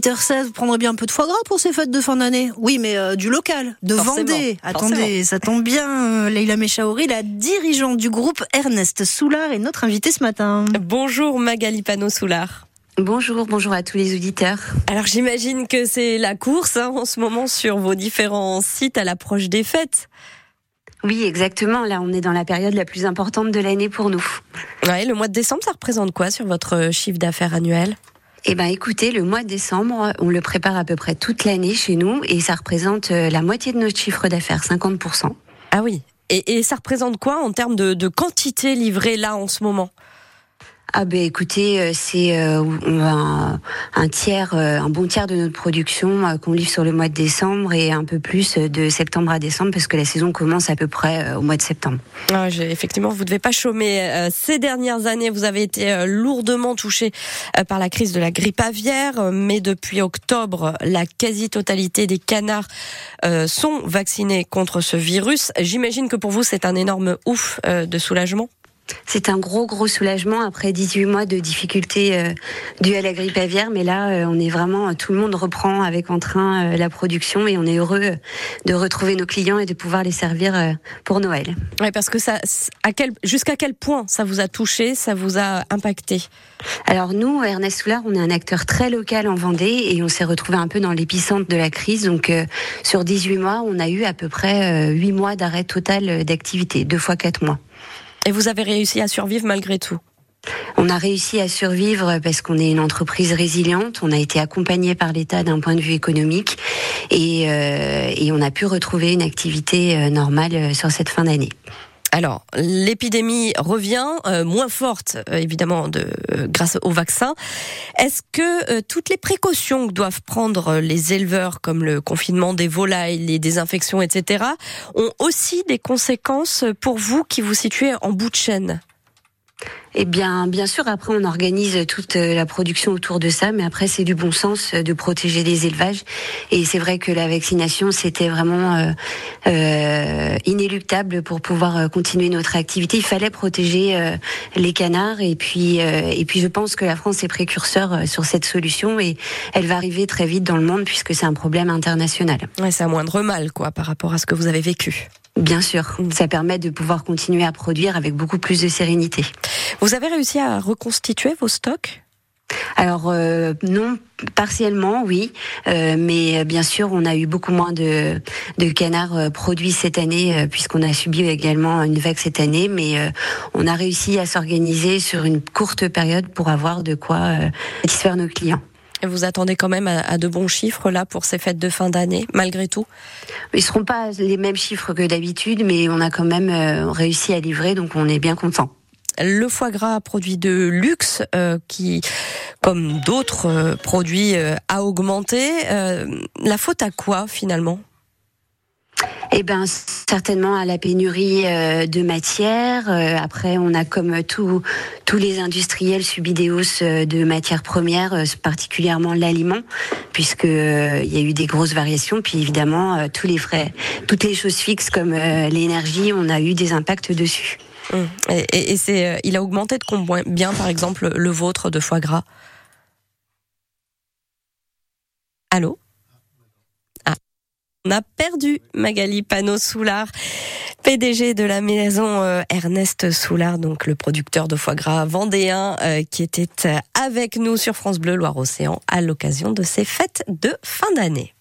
8h16, vous prendrez bien un peu de foie gras pour ces fêtes de fin d'année Oui, mais euh, du local, de Forcément, Vendée. Attendez, forcément. ça tombe bien. euh, Leïla Mechaouri, la dirigeante du groupe Ernest Soulard, est notre invitée ce matin. Bonjour Magali Panot-Soulard. Bonjour, bonjour à tous les auditeurs. Alors j'imagine que c'est la course hein, en ce moment sur vos différents sites à l'approche des fêtes. Oui, exactement. Là, on est dans la période la plus importante de l'année pour nous. Ouais, le mois de décembre, ça représente quoi sur votre chiffre d'affaires annuel? Eh ben, écoutez, le mois de décembre, on le prépare à peu près toute l'année chez nous et ça représente euh, la moitié de notre chiffre d'affaires, 50%. Ah oui. Et, ça représente quoi en termes de quantité livrée là en ce moment? Ah ben, écoutez, euh, c'est euh, un, un tiers, euh, un bon tiers de notre production qu'on livre sur le mois de décembre et un peu plus de septembre à décembre parce que la saison commence à peu près au mois de septembre. ah, Effectivement, vous ne devez pas chômer. Ces dernières années, vous avez été lourdement touché par la crise de la grippe aviaire, mais depuis octobre, la quasi-totalité des canards sont vaccinés contre ce virus. J'imagine que pour vous, c'est un énorme ouf de soulagement. C'est un gros gros soulagement après 18 mois de difficultés euh, dues à la grippe aviaire, mais là euh, on est vraiment tout le monde reprend avec entrain euh, la production et on est heureux euh, de retrouver nos clients et de pouvoir les servir euh, pour Noël. Ouais, parce que ça, à quel, jusqu'à quel point ça vous a touché, ça vous a impacté? Alors nous, Ernest Soulard, on est un acteur très local en Vendée et on s'est retrouvé un peu dans l'épicentre de la crise. Donc euh, sur 18 mois, on a eu à peu près euh, 8 mois d'arrêt total euh, d'activité, deux fois 4 mois. Et vous avez réussi à survivre malgré tout. On a réussi à survivre parce qu'on est une entreprise résiliente. On a été accompagné par l'État d'un point de vue économique et, euh, et on a pu retrouver une activité euh, normale euh, sur cette fin d'année. Alors, l'épidémie revient euh, moins forte, euh, évidemment, de, euh, grâce au vaccin. Est-ce que euh, toutes les précautions que doivent prendre les éleveurs, comme le confinement des volailles, les désinfections, etc., ont aussi des conséquences pour vous qui vous situez en bout de chaîne? Eh bien, bien sûr, après, on organise toute euh, la production autour de ça, mais après, c'est du bon sens euh, de protéger les élevages. Et c'est vrai que la vaccination, c'était vraiment euh, euh, inéluctable pour pouvoir continuer notre activité. Il fallait protéger euh, les canards, et puis, euh, et puis, je pense que la France est précurseur sur cette solution, et elle va arriver très vite dans le monde puisque c'est un problème international. ouais, C'est à moindre mal, quoi, par rapport à ce que vous avez vécu. Bien sûr, ça permet de pouvoir continuer à produire avec beaucoup plus de sérénité. Vous avez réussi à reconstituer vos stocks? Alors euh, non, partiellement oui, Euh, mais euh, bien sûr on a eu beaucoup moins de, de canards euh, produits cette année euh, puisqu'on a subi également une vague cette année, mais euh, on a réussi à s'organiser sur une courte période pour avoir de quoi euh, satisfaire nos clients. Et vous attendez quand même à, à de bons chiffres, là, pour ces fêtes de fin d'année, malgré tout? Ils seront pas les mêmes chiffres que d'habitude, mais on a quand même euh, réussi à livrer, donc on est bien content. Le foie gras, produit de luxe, euh, qui, comme d'autres euh, produits, euh, a augmenté. La faute à quoi finalement? Eh ben certainement à la pénurie de matières. Après, on a comme tous tous les industriels subi des hausses de matières premières, particulièrement l'aliment, puisque il y a eu des grosses variations. Puis évidemment, tous les frais, toutes les choses fixes comme l'énergie, on a eu des impacts dessus. Hum. Et, c'est, euh, il a augmenté de combien, par exemple, le vôtre de foie gras? Allô? Ah, on a perdu Magali Panot-Soulard, PDG de la maison euh, Ernest Soulard, donc le producteur de foie gras vendéen, euh, qui était avec nous sur France Bleu Loire-Océan à l'occasion de ces fêtes de fin d'année.